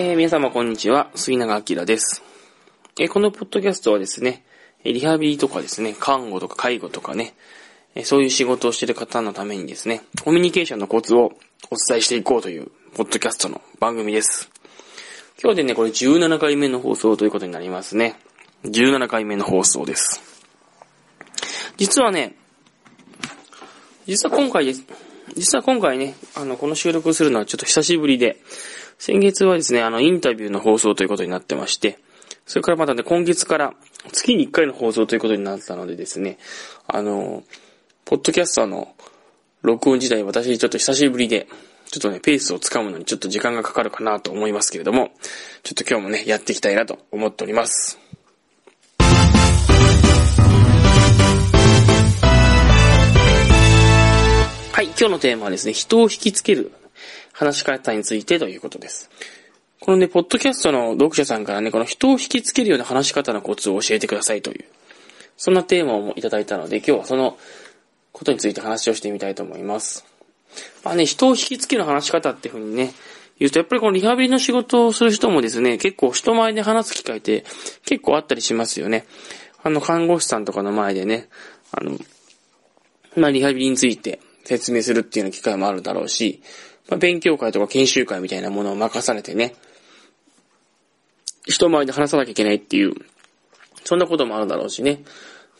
えー、皆様こんにちは、杉永明です。えー、このポッドキャストはですね、リハビリとかですね、看護とか介護とかね、えー、そういう仕事をしている方のためにですね、コミュニケーションのコツをお伝えしていこうという、ポッドキャストの番組です。今日でね、これ17回目の放送ということになりますね。17回目の放送です。実はね、実は今回です。実は今回ね、あの、この収録するのはちょっと久しぶりで、先月はですね、あの、インタビューの放送ということになってまして、それからまたね、今月から月に1回の放送ということになったのでですね、あの、ポッドキャスターの録音時代私ちょっと久しぶりで、ちょっとね、ペースをつかむのにちょっと時間がかかるかなと思いますけれども、ちょっと今日もね、やっていきたいなと思っております。はい、今日のテーマはですね、人を引きつける話し方についてということです。このね、ポッドキャストの読者さんからね、この人を引きつけるような話し方のコツを教えてくださいという、そんなテーマをいただいたので、今日はそのことについて話をしてみたいと思います。まあね、人を引きつける話し方っていうふうにね、言うと、やっぱりこのリハビリの仕事をする人もですね、結構人前で話す機会って結構あったりしますよね。あの、看護師さんとかの前でね、あの、まあ、リハビリについて説明するっていうような機会もあるだろうし、まあ、勉強会とか研修会みたいなものを任されてね、人前で話さなきゃいけないっていう、そんなこともあるだろうしね。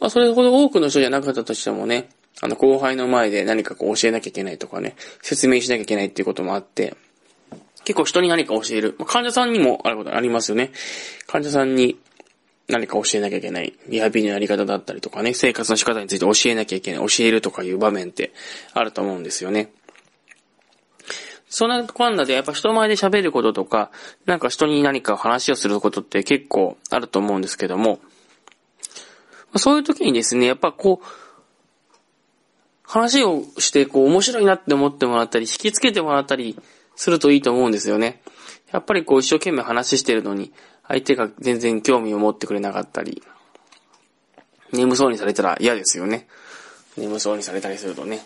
まあ、それほど多くの人じゃなかったとしてもね、あの、後輩の前で何かこう教えなきゃいけないとかね、説明しなきゃいけないっていうこともあって、結構人に何か教える。まあ、患者さんにもあることありますよね。患者さんに何か教えなきゃいけない。リハビリのやり方だったりとかね、生活の仕方について教えなきゃいけない。教えるとかいう場面ってあると思うんですよね。そんなこんなでやっぱ人前で喋ることとか、なんか人に何か話をすることって結構あると思うんですけども、そういう時にですね、やっぱこう、話をしてこう面白いなって思ってもらったり、引きつけてもらったりするといいと思うんですよね。やっぱりこう一生懸命話してるのに、相手が全然興味を持ってくれなかったり、眠そうにされたら嫌ですよね。眠そうにされたりするとね。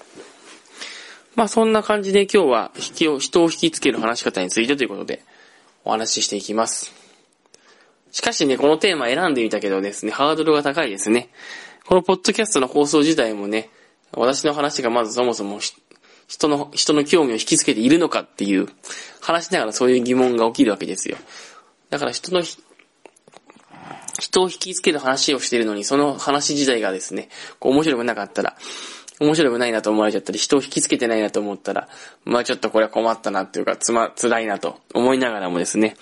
まあそんな感じで今日は引きを、人を引きつける話し方についてということでお話ししていきます。しかしね、このテーマ選んでみたけどですね、ハードルが高いですね。このポッドキャストの放送自体もね、私の話がまずそもそも人の、人の興味を引きつけているのかっていう、話しながらそういう疑問が起きるわけですよ。だから人の、人を引きつける話をしているのに、その話自体がですね、こう面白くなかったら、面白くないなと思われちゃったり、人を引きつけてないなと思ったら、まあちょっとこれは困ったなっていうか、つま、辛いなと思いながらもですね、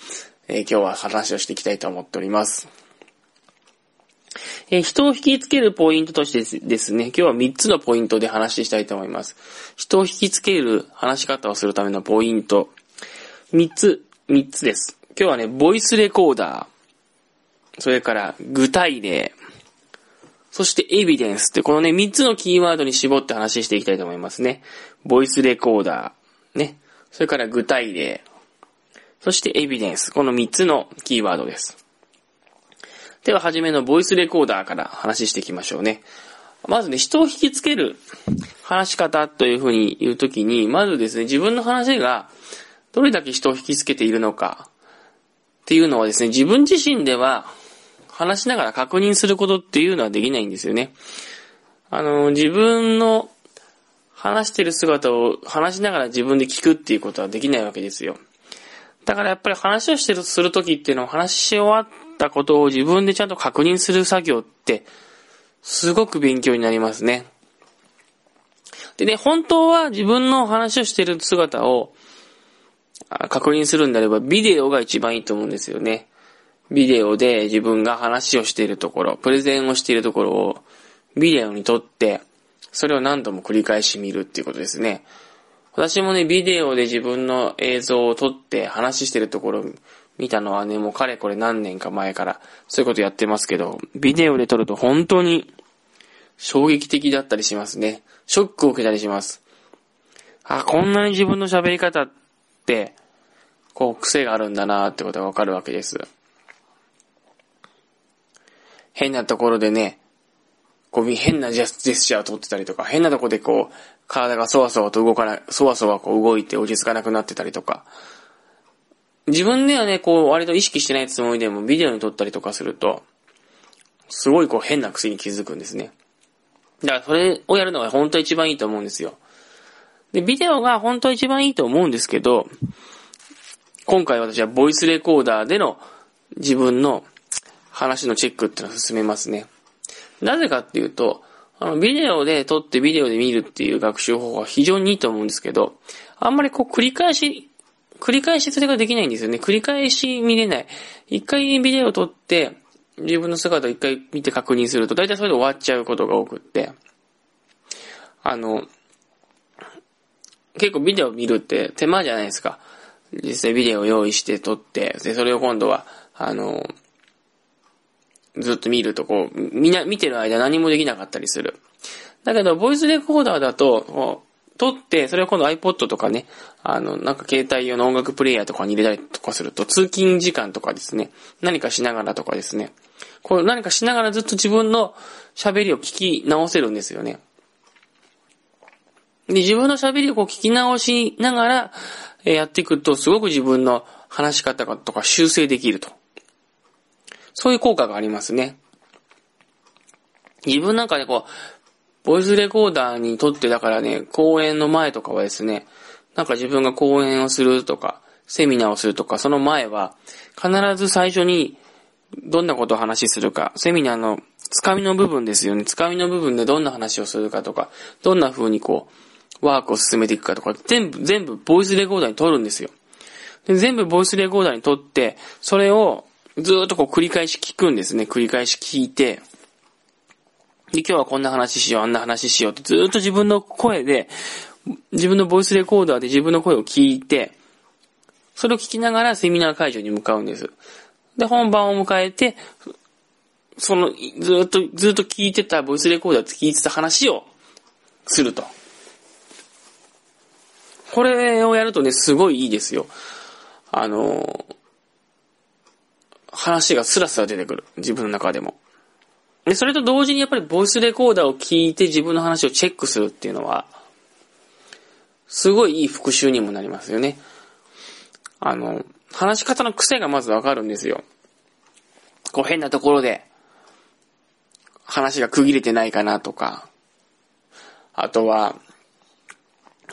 えー、今日は話をしていきたいと思っております。えー、人を引きつけるポイントとしてですね、今日は3つのポイントで話したいと思います。人を引きつける話し方をするためのポイント。3つ、3つです。今日はね、ボイスレコーダー、それから具体例、そしてエビデンスってこのね、3つのキーワードに絞って話していきたいと思いますね。ボイスレコーダー、ね。それから具体例、そしてエビデンス。この3つのキーワードです。では、はじめのボイスレコーダーから話していきましょうね。まずね、人を引きつける話し方というふうに言うときに、まずですね、自分の話がどれだけ人を引きつけているのかっていうのはですね、自分自身では話しながら確認することっていうのはできないんですよね。あの、自分の話してる姿を話しながら自分で聞くっていうことはできないわけですよ。だからやっぱり話をしてる、するときっていうのは話し終わったことを自分でちゃんと確認する作業って、すごく勉強になりますね。でね、本当は自分の話をしてる姿を確認するんであれば、ビデオが一番いいと思うんですよね。ビデオで自分が話をしているところ、プレゼンをしているところをビデオに撮って、それを何度も繰り返し見るっていうことですね。私もね、ビデオで自分の映像を撮って話してるところ見たのはね、もうかれこれ何年か前からそういうことやってますけど、ビデオで撮ると本当に衝撃的だったりしますね。ショックを受けたりします。あ、こんなに自分の喋り方って、こう、癖があるんだなってことがわかるわけです。変なところでね、こう、変なジェスチャーを取ってたりとか、変なとこでこう、体がそわそわと動かない、そわそわこう動いて落ち着かなくなってたりとか、自分ではね、こう、割と意識してないつもりでも、ビデオに撮ったりとかすると、すごいこう変な癖に気づくんですね。だからそれをやるのが本当一番いいと思うんですよ。で、ビデオが本当一番いいと思うんですけど、今回私はボイスレコーダーでの自分の話のチェックっていうのを進めますね。なぜかっていうと、あの、ビデオで撮ってビデオで見るっていう学習方法は非常にいいと思うんですけど、あんまりこう繰り返し、繰り返しそれができないんですよね。繰り返し見れない。一回ビデオ撮って、自分の姿を一回見て確認すると、大体それで終わっちゃうことが多くって、あの、結構ビデオ見るって手間じゃないですか。実際ビデオを用意して撮って、で、それを今度は、あの、ずっと見るとこう、みな見てる間何もできなかったりする。だけど、ボイスレコーダーだと、こう、撮って、それを今度 iPod とかね、あの、なんか携帯用の音楽プレイヤーとかに入れたりとかすると、通勤時間とかですね、何かしながらとかですね、こう何かしながらずっと自分の喋りを聞き直せるんですよね。で、自分の喋りをこう聞き直しながら、えやっていくと、すごく自分の話し方とか修正できると。そういう効果がありますね。自分なんかね、こう、ボイスレコーダーにとってだからね、講演の前とかはですね、なんか自分が講演をするとか、セミナーをするとか、その前は、必ず最初に、どんなことを話しするか、セミナーのつかみの部分ですよね。つかみの部分でどんな話をするかとか、どんな風にこう、ワークを進めていくかとか、全部、全部、ボイスレコーダーに撮るんですよ。で全部ボイスレコーダーに撮って、それをずっとこう繰り返し聞くんですね。繰り返し聞いて、で、今日はこんな話しよう、あんな話しようってずっと自分の声で、自分のボイスレコーダーで自分の声を聞いて、それを聞きながらセミナー会場に向かうんです。で、本番を迎えて、その、ずっと、ずっと聞いてたボイスレコーダーで聞いてた話をすると。これをやるとね、すごいいいですよ。あの、話がスラスラ出てくる。自分の中でも。で、それと同時にやっぱりボイスレコーダーを聞いて自分の話をチェックするっていうのは、すごいいい復習にもなりますよね。あの、話し方の癖がまずわかるんですよ。こう変なところで、話が区切れてないかなとか、あとは、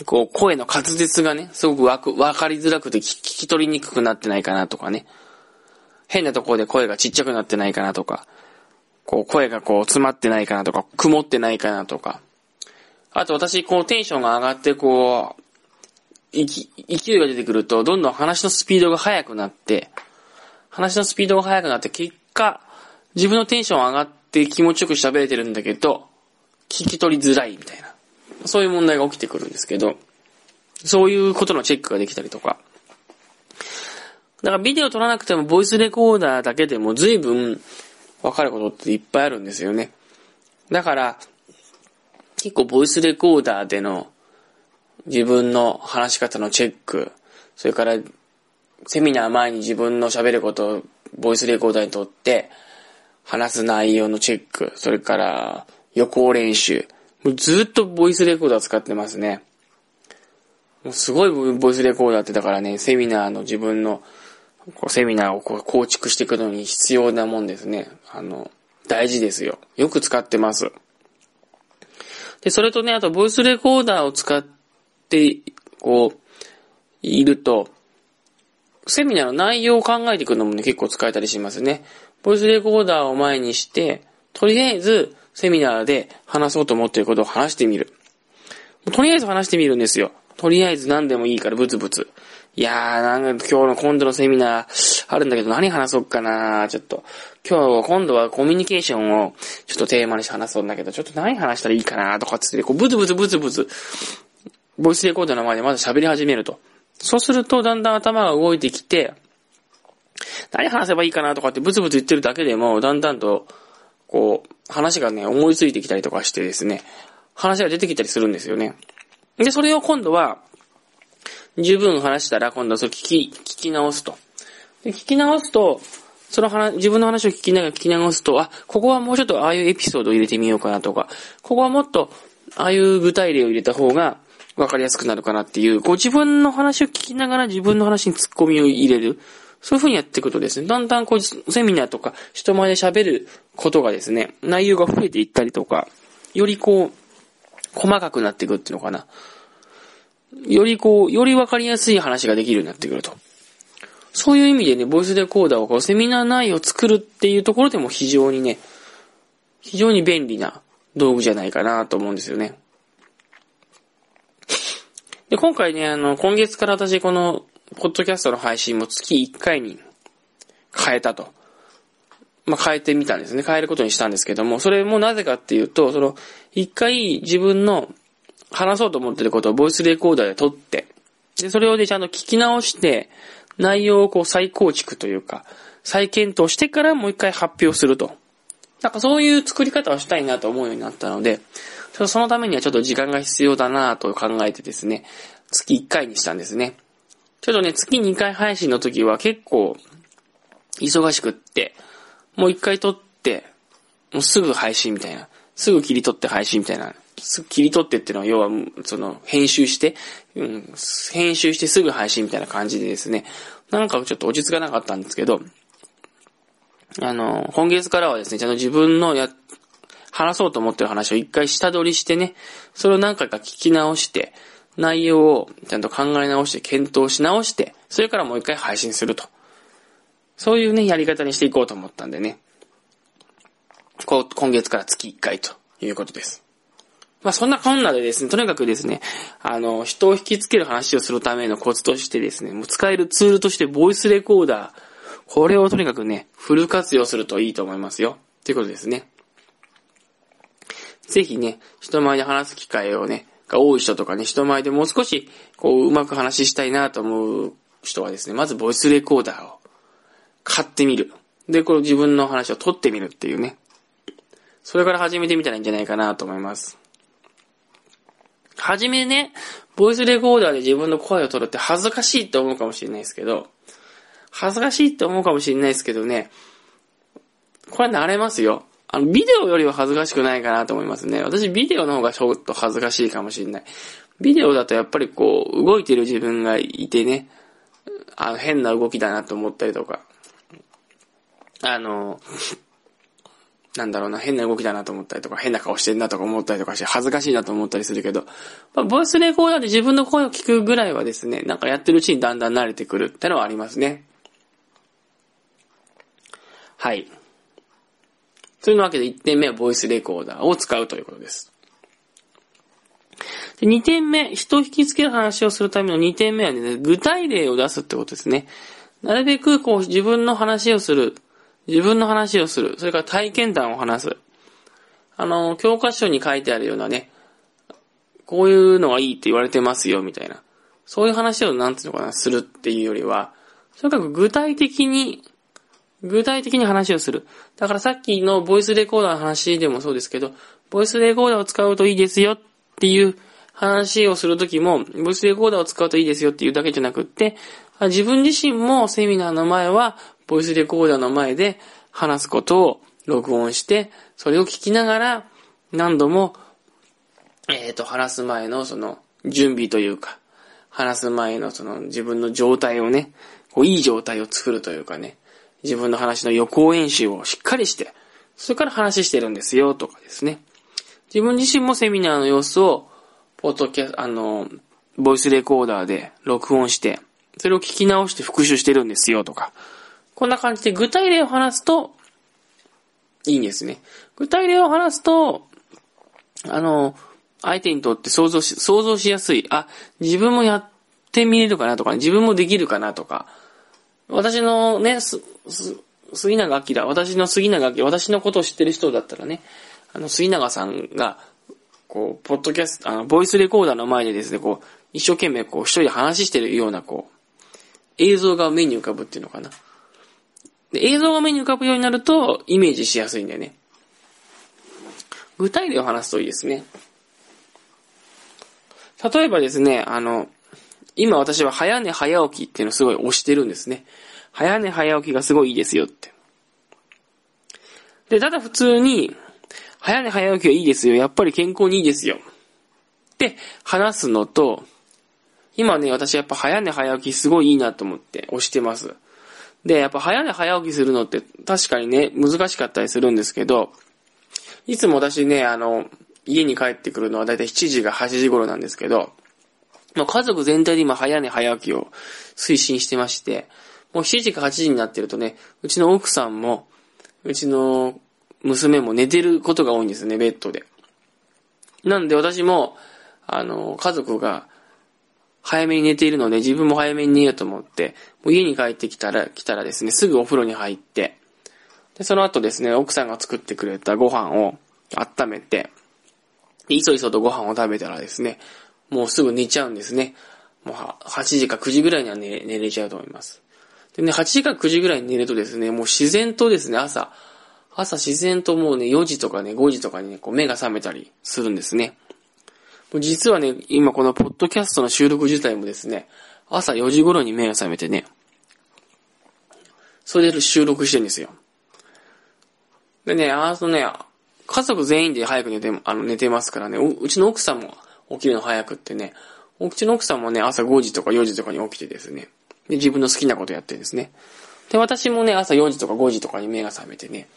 こう声の滑舌がね、すごくわく、わかりづらくて聞き取りにくくなってないかなとかね。変なところで声がちっちゃくなってないかなとか、こう声がこう詰まってないかなとか、曇ってないかなとか。あと私、こうテンションが上がってこう、勢いが出てくると、どんどん話のスピードが速くなって、話のスピードが速くなって、結果、自分のテンション上がって気持ちよく喋れてるんだけど、聞き取りづらいみたいな。そういう問題が起きてくるんですけど、そういうことのチェックができたりとか。だからビデオ撮らなくてもボイスレコーダーだけでも随分わかることっていっぱいあるんですよね。だから、結構ボイスレコーダーでの自分の話し方のチェック、それからセミナー前に自分の喋ることをボイスレコーダーにとって話す内容のチェック、それから予行練習、ずっとボイスレコーダー使ってますね。もうすごいボイスレコーダーってだからね、セミナーの自分のセミナーをこう構築していくのに必要なもんですね。あの、大事ですよ。よく使ってます。で、それとね、あと、ボイスレコーダーを使って、こう、いると、セミナーの内容を考えていくのもね、結構使えたりしますね。ボイスレコーダーを前にして、とりあえず、セミナーで話そうと思っていることを話してみる。とりあえず話してみるんですよ。とりあえず何でもいいからブツブツ。いやー、なんか今日の今度のセミナーあるんだけど何話そうかなちょっと。今日、今度はコミュニケーションをちょっとテーマにして話そうんだけど、ちょっと何話したらいいかなとかつって、こうブツブツブツブツ、ボイスレコードの前でまず喋り始めると。そうするとだんだん頭が動いてきて、何話せばいいかなとかってブツブツ言ってるだけでも、だんだんと、こう、話がね、思いついてきたりとかしてですね、話が出てきたりするんですよね。で、それを今度は、十分話したら、今度はそれ聞き、聞き直すと。で、聞き直すと、その話、自分の話を聞きながら聞き直すと、あ、ここはもうちょっとああいうエピソードを入れてみようかなとか、ここはもっと、ああいう具体例を入れた方が、わかりやすくなるかなっていう、こう自分の話を聞きながら自分の話に突っ込みを入れる。そういう風にやっていくとですね、だんだんこう、セミナーとか人前で喋ることがですね、内容が増えていったりとか、よりこう、細かくなっていくっていうのかな。よりこう、よりわかりやすい話ができるようになってくると。そういう意味でね、ボイスレコーダーをこう、セミナー内容を作るっていうところでも非常にね、非常に便利な道具じゃないかなと思うんですよね。で、今回ね、あの、今月から私この、ポッドキャストの配信も月1回に変えたと。まあ、変えてみたんですね。変えることにしたんですけども、それもなぜかっていうと、その、一回自分の話そうと思ってることをボイスレコーダーで撮って、で、それをでちゃんと聞き直して、内容をこう再構築というか、再検討してからもう一回発表すると。なんかそういう作り方をしたいなと思うようになったので、そのためにはちょっと時間が必要だなと考えてですね、月1回にしたんですね。ちょっとね、月2回配信の時は結構、忙しくって、もう1回撮って、もうすぐ配信みたいな。すぐ切り取って配信みたいな。切り取ってっていうのは、要は、その、編集して、うん、編集してすぐ配信みたいな感じでですね、なんかちょっと落ち着かなかったんですけど、あの、今月からはですね、ちゃんと自分のや、話そうと思ってる話を一回下取りしてね、それを何回か聞き直して、内容をちゃんと考え直して検討し直して、それからもう一回配信すると。そういうね、やり方にしていこうと思ったんでね。こう、今月から月1回ということです。まあそんなこんなでですね、とにかくですね、あの、人を引きつける話をするためのコツとしてですね、もう使えるツールとしてボイスレコーダー、これをとにかくね、フル活用するといいと思いますよ。ということですね。ぜひね、人前で話す機会をね、が多い人とかね、人前でもう少し、こう、うまく話したいなと思う人はですね、まずボイスレコーダーを買ってみる。で、これ自分の話を撮ってみるっていうね。それから始めてみたらいいんじゃないかなと思います。はじめね、ボイスレコーダーで自分の声を取るって恥ずかしいって思うかもしれないですけど、恥ずかしいって思うかもしれないですけどね、これ慣れますよ。あの、ビデオよりは恥ずかしくないかなと思いますね。私、ビデオの方がちょっと恥ずかしいかもしれない。ビデオだとやっぱりこう、動いてる自分がいてね、あの、変な動きだなと思ったりとか、あの、なんだろうな、変な動きだなと思ったりとか、変な顔してんなとか思ったりとかして、恥ずかしいなと思ったりするけど、まあ、ボイスレコーダーで自分の声を聞くぐらいはですね、なんかやってるうちにだんだん慣れてくるってのはありますね。はい。というわけで1点目はボイスレコーダーを使うということです。で2点目、人を引きつける話をするための2点目はね、具体例を出すってことですね。なるべくこう自分の話をする。自分の話をする。それから体験談を話す。あの、教科書に書いてあるようなね、こういうのがいいって言われてますよ、みたいな。そういう話をなんていうのかな、するっていうよりは、とにかく具体的に具体的に話をする。だからさっきのボイスレコーダーの話でもそうですけど、ボイスレコーダーを使うといいですよっていう話をするときも、ボイスレコーダーを使うといいですよっていうだけじゃなくって、自分自身もセミナーの前は、ボイスレコーダーの前で話すことを録音して、それを聞きながら、何度も、えっ、ー、と、話す前のその、準備というか、話す前のその自分の状態をね、こういい状態を作るというかね、自分の話の予行演習をしっかりして、それから話してるんですよ、とかですね。自分自身もセミナーの様子を、ポッドキャあの、ボイスレコーダーで録音して、それを聞き直して復習してるんですよ、とか。こんな感じで具体例を話すと、いいんですね。具体例を話すと、あの、相手にとって想像し、想像しやすい。あ、自分もやってみれるかなとか、自分もできるかなとか、私のね、す、す、杉永明、私の杉永明、私のことを知ってる人だったらね、あの、杉永さんが、こう、ポッドキャスト、あの、ボイスレコーダーの前でですね、こう、一生懸命こう、一人で話してるような、こう、映像が目に浮かぶっていうのかな。で、映像が目に浮かぶようになると、イメージしやすいんだよね。具体例を話すといいですね。例えばですね、あの、今私は早寝早起きっていうのをすごい推してるんですね。早寝早起きがすごいいいですよって。で、ただ普通に、早寝早起きはいいですよ。やっぱり健康にいいですよ。って話すのと、今ね、私やっぱ早寝早起きすごいいいなと思って押してます。で、やっぱ早寝早起きするのって確かにね、難しかったりするんですけど、いつも私ね、あの、家に帰ってくるのはだいたい7時が8時頃なんですけど、もう家族全体で今早寝早起きを推進してまして、もう7時か8時になってるとね、うちの奥さんも、うちの娘も寝てることが多いんですね、ベッドで。なんで私も、あの、家族が早めに寝ているので、自分も早めに寝ようと思って、もう家に帰ってきたら、来たらですね、すぐお風呂に入って、で、その後ですね、奥さんが作ってくれたご飯を温めて、いそいそとご飯を食べたらですね、もうすぐ寝ちゃうんですね。もう8時か9時ぐらいには寝寝れちゃうと思います。でね、8時か9時ぐらいに寝るとですね、もう自然とですね、朝、朝自然ともうね、4時とかね、5時とかにね、こう目が覚めたりするんですね。実はね、今このポッドキャストの収録自体もですね、朝4時頃に目が覚めてね、それで収録してるんですよ。でね、あとね、家族全員で早く寝て、あの、寝てますからね、うちの奥さんも起きるの早くってね、うちの奥さんもね、朝5時とか4時とかに起きてですね、で、自分の好きなことやってるんですね。で、私もね、朝4時とか5時とかに目が覚めてね、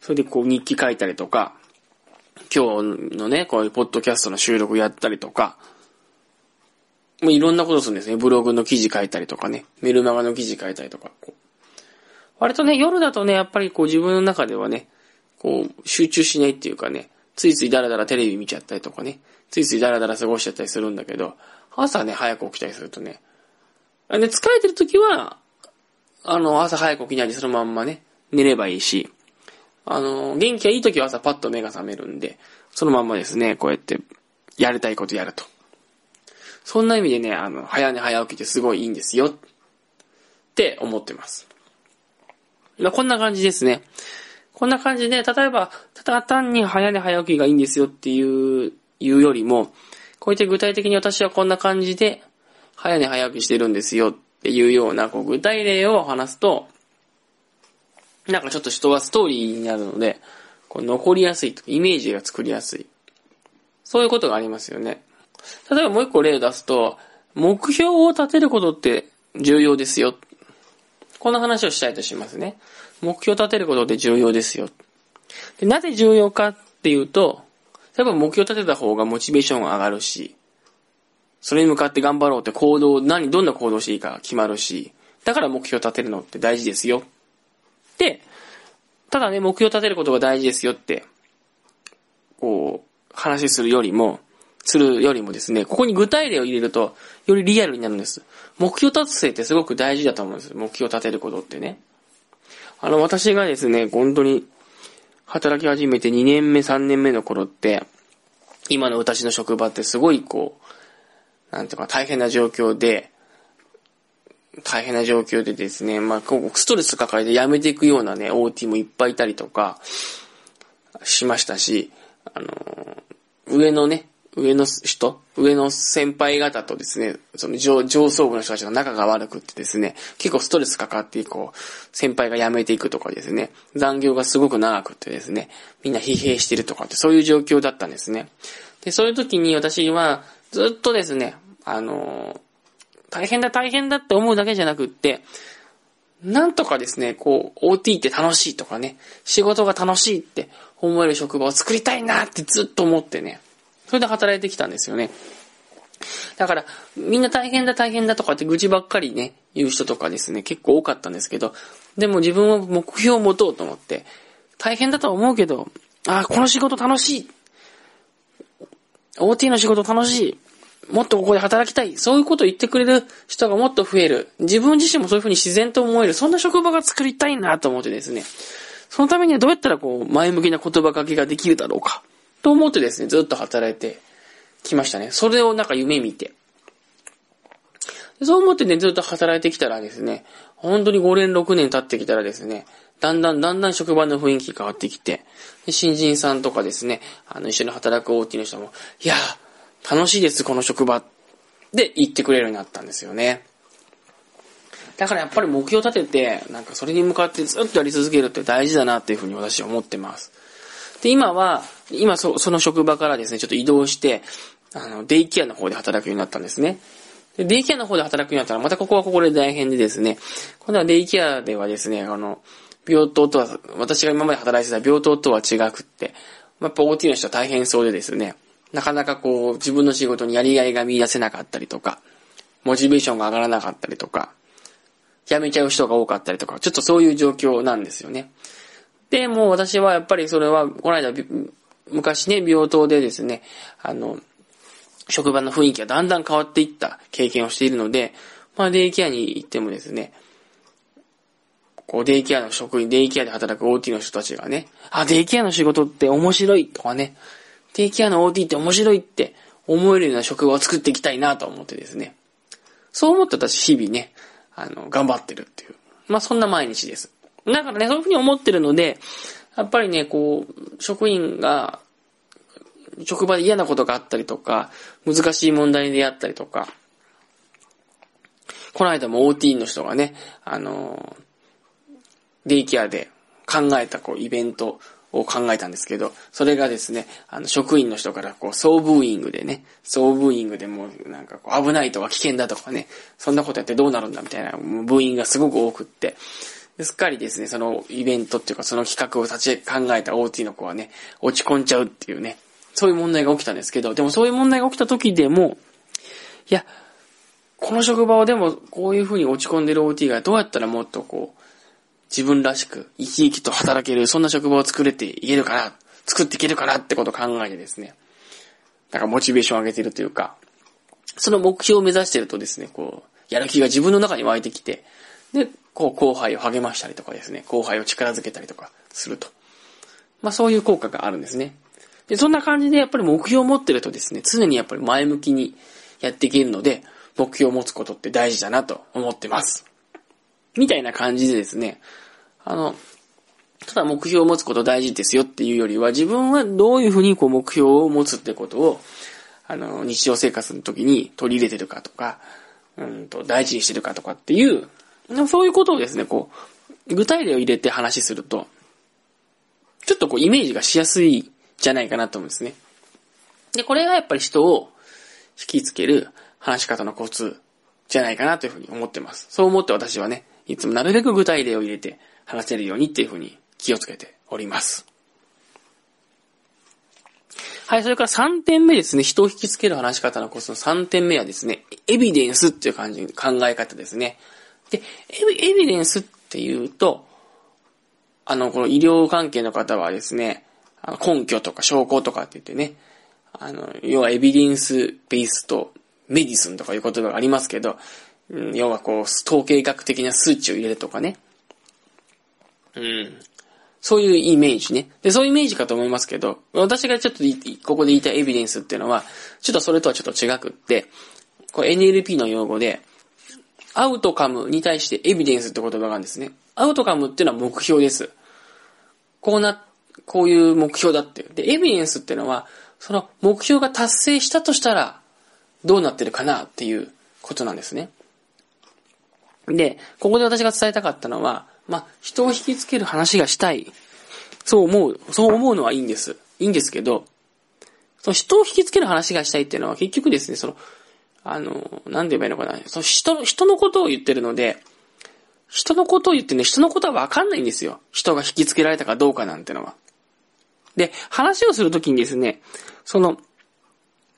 それでこう日記書いたりとか、今日のね、こういうポッドキャストの収録やったりとか、もういろんなことするんですね。ブログの記事書いたりとかね、メルマガの記事書いたりとか、割とね、夜だとね、やっぱりこう自分の中ではね、こう、集中しないっていうかね、ついついダラダラテレビ見ちゃったりとかね、ついついダラダラ過ごしちゃったりするんだけど、朝ね、早く起きたりするとね、で、疲れてる時は、あの、朝早く起きないでそのまんまね、寝ればいいし、あの、元気がいい時は朝パッと目が覚めるんで、そのまんまですね、こうやって、やりたいことやると。そんな意味でね、あの、早寝早起きってすごいいいんですよ、って思ってます。まあ、こんな感じですね。こんな感じで、例えば、ただ単に早寝早起きがいいんですよっていう、いうよりも、こうやって具体的に私はこんな感じで、早寝早起きしてるんですよっていうような、こう、具体例を話すと、なんかちょっと人はストーリーになるので、こう残りやすいとか、イメージが作りやすい。そういうことがありますよね。例えばもう一個例を出すと、目標を立てることって重要ですよ。こんな話をしたいとしますね。目標を立てることって重要ですよ。でなぜ重要かっていうと、例えば目標を立てた方がモチベーションが上がるし、それに向かって頑張ろうって行動、何、どんな行動していいか決まるし、だから目標を立てるのって大事ですよ。で、ただね、目標を立てることが大事ですよって、こう、話するよりも、するよりもですね、ここに具体例を入れると、よりリアルになるんです。目標達成ってすごく大事だと思うんです。目標を立てることってね。あの、私がですね、本当に、働き始めて2年目、3年目の頃って、今の私の職場ってすごいこう、なんていうか大変な状況で、大変な状況でですね、まあ、ストレス抱えて辞めていくようなね、OT もいっぱいいたりとか、しましたし、あの、上のね、上の人、上の先輩方とですね、その上上層部の人たちの仲が悪くってですね、結構ストレスかかってこう、先輩が辞めていくとかですね、残業がすごく長くってですね、みんな疲弊してるとかってそういう状況だったんですね。で、そういう時に私はずっとですね、あの、大変だ大変だって思うだけじゃなくって、なんとかですね、こう、OT って楽しいとかね、仕事が楽しいって思える職場を作りたいなってずっと思ってね、それで働いてきたんですよね。だから、みんな大変だ大変だとかって愚痴ばっかりね、言う人とかですね、結構多かったんですけど、でも自分は目標を持とうと思って、大変だとは思うけど、ああ、この仕事楽しい。OT の仕事楽しい。もっとここで働きたい。そういうことを言ってくれる人がもっと増える。自分自身もそういうふうに自然と思える。そんな職場が作りたいなと思ってですね。そのためにはどうやったらこう、前向きな言葉かけができるだろうか。と思ってですね、ずっと働いてきましたね。それをなんか夢見て。そう思ってね、ずっと働いてきたらですね、本当に5年、6年経ってきたらですね、だんだんだんだん職場の雰囲気変わってきて、新人さんとかですね、あの、一緒に働く OT の人も、いや楽しいです、この職場。で言ってくれるようになったんですよね。だからやっぱり目標立てて、なんかそれに向かってずっとやり続けるって大事だなっていうふうに私は思ってます。で、今は、今そその職場からですね、ちょっと移動して、あの、デイケアの方で働くようになったんですね。で、デイケアの方で働くようになったら、またここはここで大変でですね、今度はデイケアではですね、あの、病棟とは、私が今まで働いてた病棟とは違くって、やっぱ OT の人は大変そうでですね、なかなかこう、自分の仕事にやりがいが見出せなかったりとか、モチベーションが上がらなかったりとか、辞めちゃう人が多かったりとか、ちょっとそういう状況なんですよね。で、も私はやっぱりそれは、この間、昔ね、病棟でですね、あの、職場の雰囲気がだんだん変わっていった経験をしているので、まあ、デイケアに行ってもですね、こう、デイケアの職員、デイケアで働く OT の人たちがね、あ、デイケアの仕事って面白いとかね、デイケアの OT って面白いって思えるような職場を作っていきたいなと思ってですね。そう思って私日々ね、あの、頑張ってるっていう。まあ、そんな毎日です。だからね、そういうふうに思ってるので、やっぱりね、こう、職員が職場で嫌なことがあったりとか、難しい問題に出会ったりとか、この間も OT の人がね、あの、デイケアで考えたこうイベントを考えたんですけど、それがですね、あの、職員の人からこう、総ブーイングでね、総ブーイングでもうなんかこう、危ないとか危険だとかね、そんなことやってどうなるんだみたいな、もうブーイングがすごく多くって、すっかりですね、そのイベントっていうかその企画を立ち考えた OT の子はね、落ち込んじゃうっていうね、そういう問題が起きたんですけど、でもそういう問題が起きた時でも、いや、この職場をでもこういう風に落ち込んでる OT がどうやったらもっとこう、自分らしく生き生きと働ける、そんな職場を作れていけるかな、作っていけるかなってことを考えてですね、なんかモチベーションを上げてるというか、その目標を目指してるとですね、こう、やる気が自分の中に湧いてきて、で、こう後輩を励ましたりとかですね、後輩を力づけたりとかすると。まあそういう効果があるんですね。で、そんな感じでやっぱり目標を持ってるとですね、常にやっぱり前向きにやっていけるので、目標を持つことって大事だなと思ってます。みたいな感じでですね、あの、ただ目標を持つこと大事ですよっていうよりは、自分はどういうふうにこう目標を持つってことを、あの、日常生活の時に取り入れてるかとか、うんと、大事にしてるかとかっていう、そういうことをですね、こう、具体例を入れて話すると、ちょっとこうイメージがしやすいじゃないかなと思うんですね。で、これがやっぱり人を引きつける話し方のコツじゃないかなというふうに思ってます。そう思って私はね、いつもなるべく具体例を入れて話せるようにっていうふうに気をつけております。はい、それから3点目ですね。人を引きつける話し方のコツの3点目はですね、エビデンスっていう感じ、考え方ですね。で、エビデンスっていうと、あの、この医療関係の方はですね、根拠とか証拠とかって言ってね、あの、要はエビデンスベースとメディスンとかいう言葉がありますけど、うん、要はこう、統計学的な数値を入れるとかね。うん。そういうイメージね。で、そういうイメージかと思いますけど、私がちょっとここで言いたいエビデンスっていうのは、ちょっとそれとはちょっと違くって、これ NLP の用語で、アウトカムに対してエビデンスって言葉があるんですね。アウトカムっていうのは目標です。こうな、こういう目標だっていう。で、エビデンスっていうのは、その目標が達成したとしたら、どうなってるかなっていうことなんですね。で、ここで私が伝えたかったのは、まあ、人を引きつける話がしたい。そう思う、そう思うのはいいんです。いいんですけど、その人を引きつける話がしたいっていうのは結局ですね、その、あの、なんで言えばいいのかな。その人、人のことを言ってるので、人のことを言ってね、人のことはわかんないんですよ。人が引きつけられたかどうかなんてのは。で、話をするときにですね、その、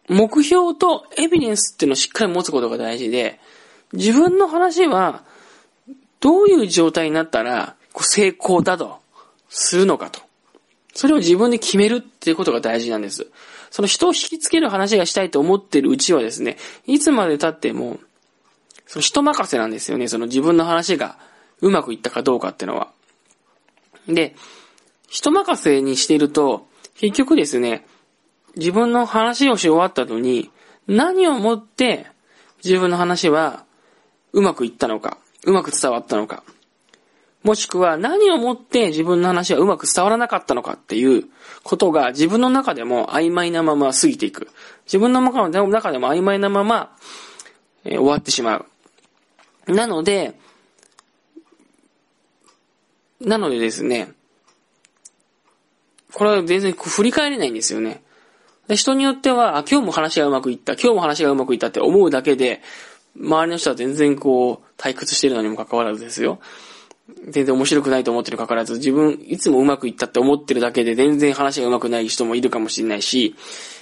目標とエビデンスっていうのをしっかり持つことが大事で、自分の話は、どういう状態になったら、成功だと、するのかと。それを自分で決めるっていうことが大事なんです。その人を引きつける話がしたいと思ってるうちはですね、いつまで経っても、その人任せなんですよね。その自分の話がうまくいったかどうかってのは。で、人任せにしていると、結局ですね、自分の話をし終わった後に、何をもって自分の話はうまくいったのか、うまく伝わったのか、もしくは何をもって自分の話はうまく伝わらなかったのかっていうことが自分の中でも曖昧なまま過ぎていく。自分の中でも曖昧なまま、えー、終わってしまう。なので、なのでですね、これは全然振り返れないんですよね。人によっては、今日も話がうまくいった、今日も話がうまくいったって思うだけで、周りの人は全然こう、退屈してるのにもかかわらずですよ。全然面白くないと思ってるかかわらず、自分、いつもうまくいったって思ってるだけで全然話がうまくない人もいるかもしれないし、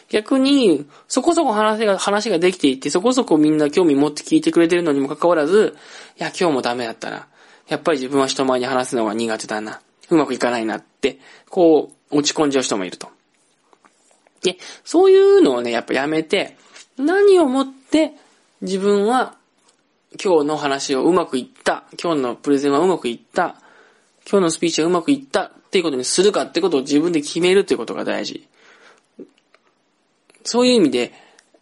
逆に、そこそこ話が、話ができていて、そこそこみんな興味持って聞いてくれてるのにもかかわらず、いや、今日もダメだったな。やっぱり自分は人前に話すのが苦手だな。うまくいかないなって、こう、落ち込んじゃう人もいると。で、そういうのをね、やっぱやめて、何をもって自分は今日の話をうまくいった、今日のプレゼンはうまくいった、今日のスピーチはうまくいったっていうことにするかってことを自分で決めるっていうことが大事。そういう意味で、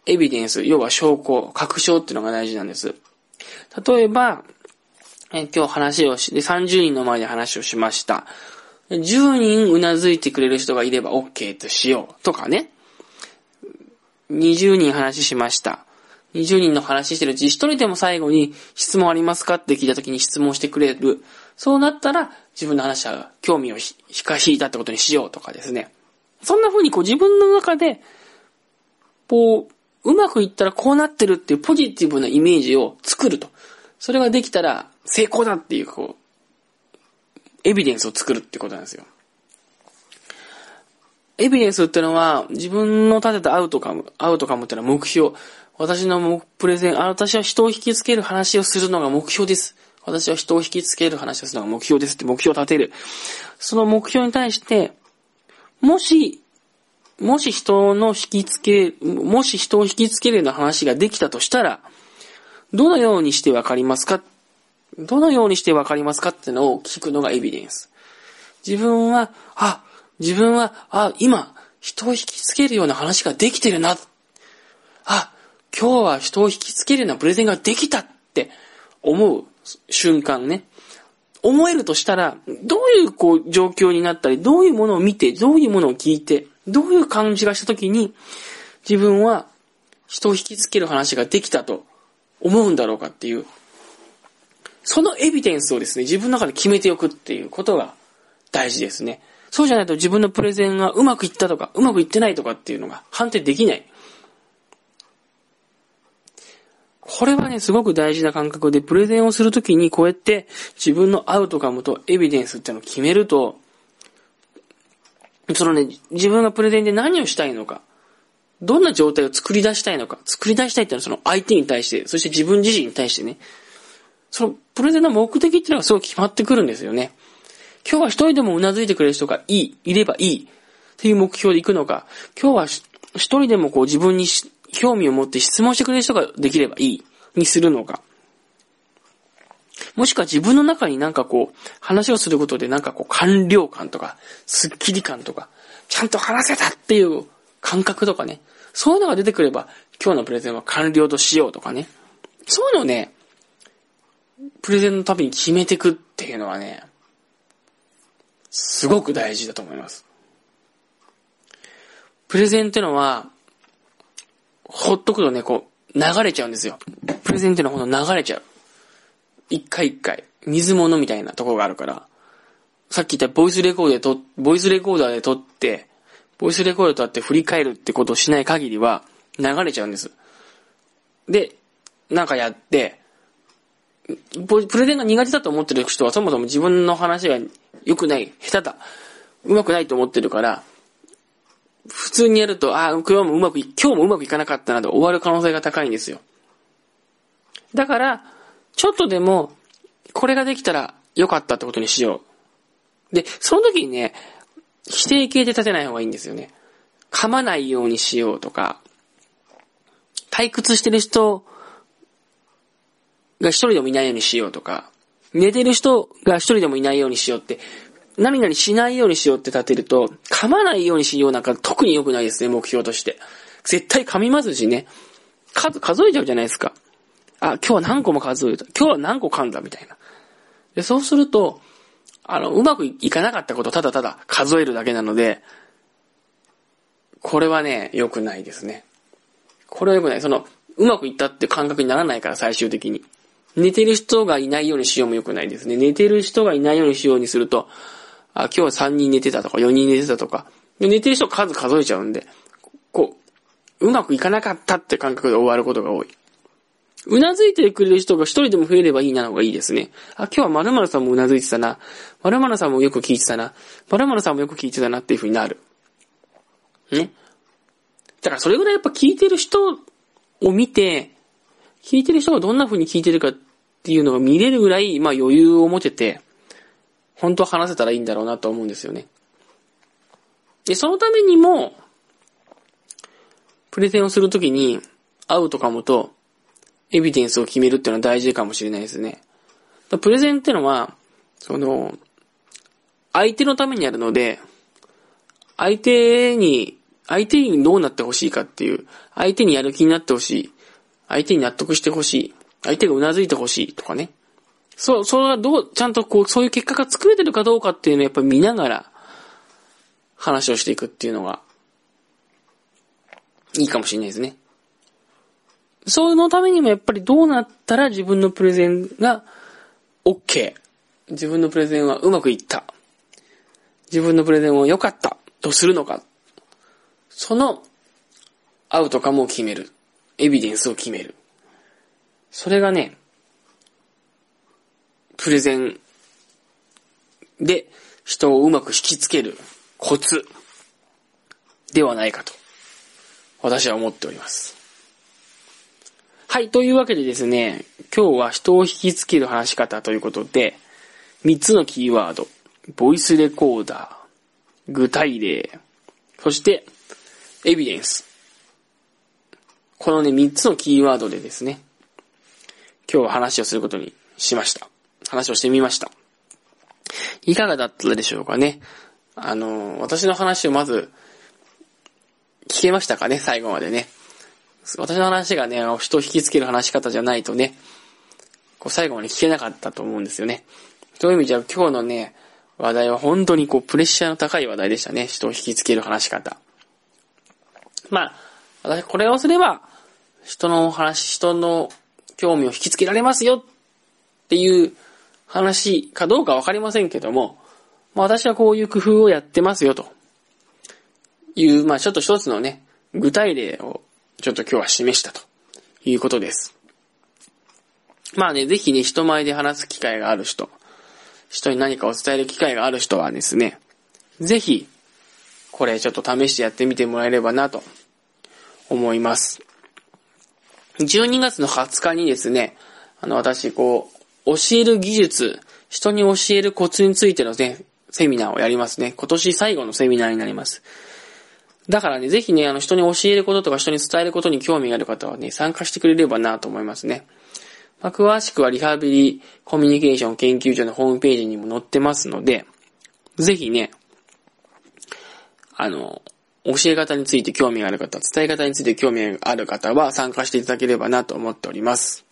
エビデンス、要は証拠、確証っていうのが大事なんです。例えば、え今日話をして、30人の前で話をしました。10人うなずいてくれる人がいれば OK としよう。とかね。20人話しました。20人の話してるうち1人でも最後に質問ありますかって聞いた時に質問してくれる。そうなったら自分の話は興味を引か引いたってことにしようとかですね。そんな風にこう自分の中で、こう、うまくいったらこうなってるっていうポジティブなイメージを作ると。それができたら成功だっていう、こう、エビデンスを作るってことなんですよ。エビデンスってのは、自分の立てたアウトカム、アウトカムってのは目標。私のプレゼン、私は人を引きつける話をするのが目標です。私は人を引きつける話をするのが目標ですって目標を立てる。その目標に対して、もし、もし人の引きつけ、もし人を引きつけるような話ができたとしたら、どのようにしてわかりますか？どのようにしてわかりますかってのを聞くのがエビデンス。自分は、あ、自分は、あ、今、人を引きつけるような話ができてるな。あ、今日は人を引きつけるようなプレゼンができたって思う瞬間ね。思えるとしたら、どういうこう状況になったり、どういうものを見て、どういうものを聞いて、どういう感じがしたときに、自分は人を引きつける話ができたと思うんだろうかっていう、そのエビデンスをですね、自分の中で決めておくっていうことが大事ですね。そうじゃないと自分のプレゼンがうまくいったとか、うまくいってないとかっていうのが判定できない。これはね、すごく大事な感覚で、プレゼンをするときにこうやって自分のアウトカムとエビデンスっていうのを決めると、そのね、自分がプレゼンで何をしたいのか、どんな状態を作り出したいのか、作り出したいっていうのはその相手に対して、そして自分自身に対してね、そのプレゼンの目的っていうのがすごく決まってくるんですよね。今日は一人でも頷いてくれる人がいい、いればいいっていう目標で行くのか、今日は一人でもこう自分に興味を持って質問してくれる人ができればいいにするのか。もしくは自分の中になんかこう、話をすることでなんかこう、完了感とか、スッキリ感とか、ちゃんと話せたっていう感覚とかね。そういうのが出てくれば、今日のプレゼンは完了としようとかね。そういうのをね、プレゼンのたびに決めていくっていうのはね、すごく大事だと思います。プレゼンってのは、ほっとくとね、こう、流れちゃうんですよ。プレゼンってのはほんと流れちゃう。一回一回。水物みたいなとこがあるから。さっき言ったボイスレコードでと、ボイスレコーダーで撮って、ボイスレコードとあって振り返るってことをしない限りは、流れちゃうんです。で、なんかやって、プレゼンが苦手だと思ってる人はそもそも自分の話が良くない、下手だ、上手くないと思ってるから、普通にやると、ああ、今日もうまく、今日もうまくいかなかったなと終わる可能性が高いんですよ。だから、ちょっとでも、これができたら良かったってことにしよう。で、その時にね、否定形で立てない方がいいんですよね。噛まないようにしようとか、退屈してる人が一人でもいないようにしようとか、寝てる人が一人でもいないようにしようって、何々しないようにしようって立てると、噛まないようにしようなんか特に良くないですね、目標として。絶対噛みますしね。数、数えちゃうじゃないですか。あ、今日は何個も数えた。今日は何個噛んだみたいな。で、そうすると、あの、うまくいかなかったことただただ数えるだけなので、これはね、良くないですね。これは良くない。その、うまくいったって感覚にならないから、最終的に。寝てる人がいないようにしようも良くないですね。寝てる人がいないようにしようにすると、あ、今日は3人寝てたとか4人寝てたとか、寝てる人数数えちゃうんで、こう、うまくいかなかったって感覚で終わることが多い。うなずいてくれる人が一人でも増えればいいなのがいいですね。あ、今日は〇〇さんもうなずいてたな。〇〇さんもよく聞いてたな。〇〇さんもよく聞いてたなっていう風になる。ね。だからそれぐらいやっぱ聞いてる人を見て、聞いてる人がどんな風に聞いてるかっていうのが見れるぐらい、まあ余裕を持てて、本当は話せたらいいんだろうなと思うんですよね。で、そのためにも、プレゼンをするときに、会うとかもと、エビデンスを決めるっていうのは大事かもしれないですね。プレゼンってのは、その、相手のためにやるので、相手に、相手にどうなってほしいかっていう、相手にやる気になってほしい、相手に納得してほしい、相手が頷いてほしいとかね。そう、それがどう、ちゃんとこう、そういう結果が作れてるかどうかっていうのをやっぱ見ながら、話をしていくっていうのが、いいかもしれないですね。そのためにもやっぱりどうなったら自分のプレゼンが OK。自分のプレゼンはうまくいった。自分のプレゼンは良かったとするのか。そのアウトカムを決める。エビデンスを決める。それがね、プレゼンで人をうまく引きつけるコツではないかと、私は思っております。はい、というわけでですね、今日は人を引きつける話し方ということで、3つのキーワード、ボイスレコーダー、具体例、そして、エビデンス。このね、3つのキーワードでですね、今日は話をすることにしました。話をしてみました。いかがだったでしょうかね？あの、私の話をまず、聞けましたかね、最後までね。私の話がね、人を引きつける話し方じゃないとね、こう最後まで聞けなかったと思うんですよね。そういう意味じゃ今日のね、話題は本当にこうプレッシャーの高い話題でしたね。人を引きつける話し方。まあ、私これをすれば、人の話、人の興味を引きつけられますよっていう話かどうかわかりませんけども、まあ私はこういう工夫をやってますよという、まあちょっと一つのね、具体例をちょっと今日は示したということです。まあね、ぜひね、人前で話す機会がある人、人に何かを伝える機会がある人はですね、ぜひ、これちょっと試してやってみてもらえればなと思います。12月の20日にですね、あの、私、こう、教える技術、人に教えるコツについてのね、セミナーをやりますね。今年最後のセミナーになります。だからね、ぜひね、あの、人に教えることとか人に伝えることに興味がある方はね、参加してくれればなと思いますね。まあ、詳しくはリハビリコミュニケーション研究所のホームページにも載ってますので、ぜひね、あの、教え方について興味がある方、伝え方について興味がある方は参加していただければなと思っております。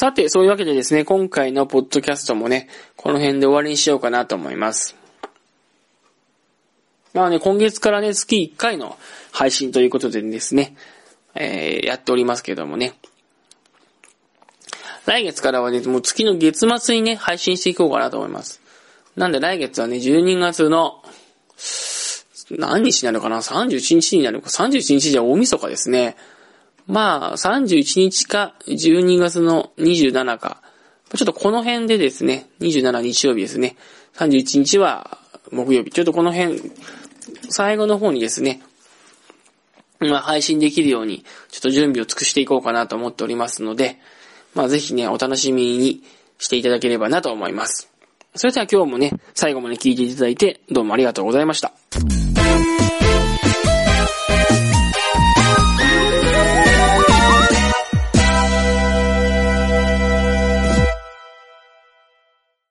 さて、そういうわけでですね、今回のポッドキャストもね、この辺で終わりにしようかなと思います。まあね、今月からね、月1回の配信ということでですね、えー、やっておりますけどもね。来月からはね、もう月の月末にね、配信していこうかなと思います。なんで来月はね、12月の、何日になるかな ?31 日になるか ?31 日じゃ大晦日ですね。まあ、31日か12月の27か、ちょっとこの辺でですね、27日曜日ですね、31日は木曜日、ちょっとこの辺、最後の方にですね、まあ、配信できるように、ちょっと準備を尽くしていこうかなと思っておりますので、まあ、ぜひね、お楽しみにしていただければなと思います。それでは今日もね、最後まで聞いていただいて、どうもありがとうございました。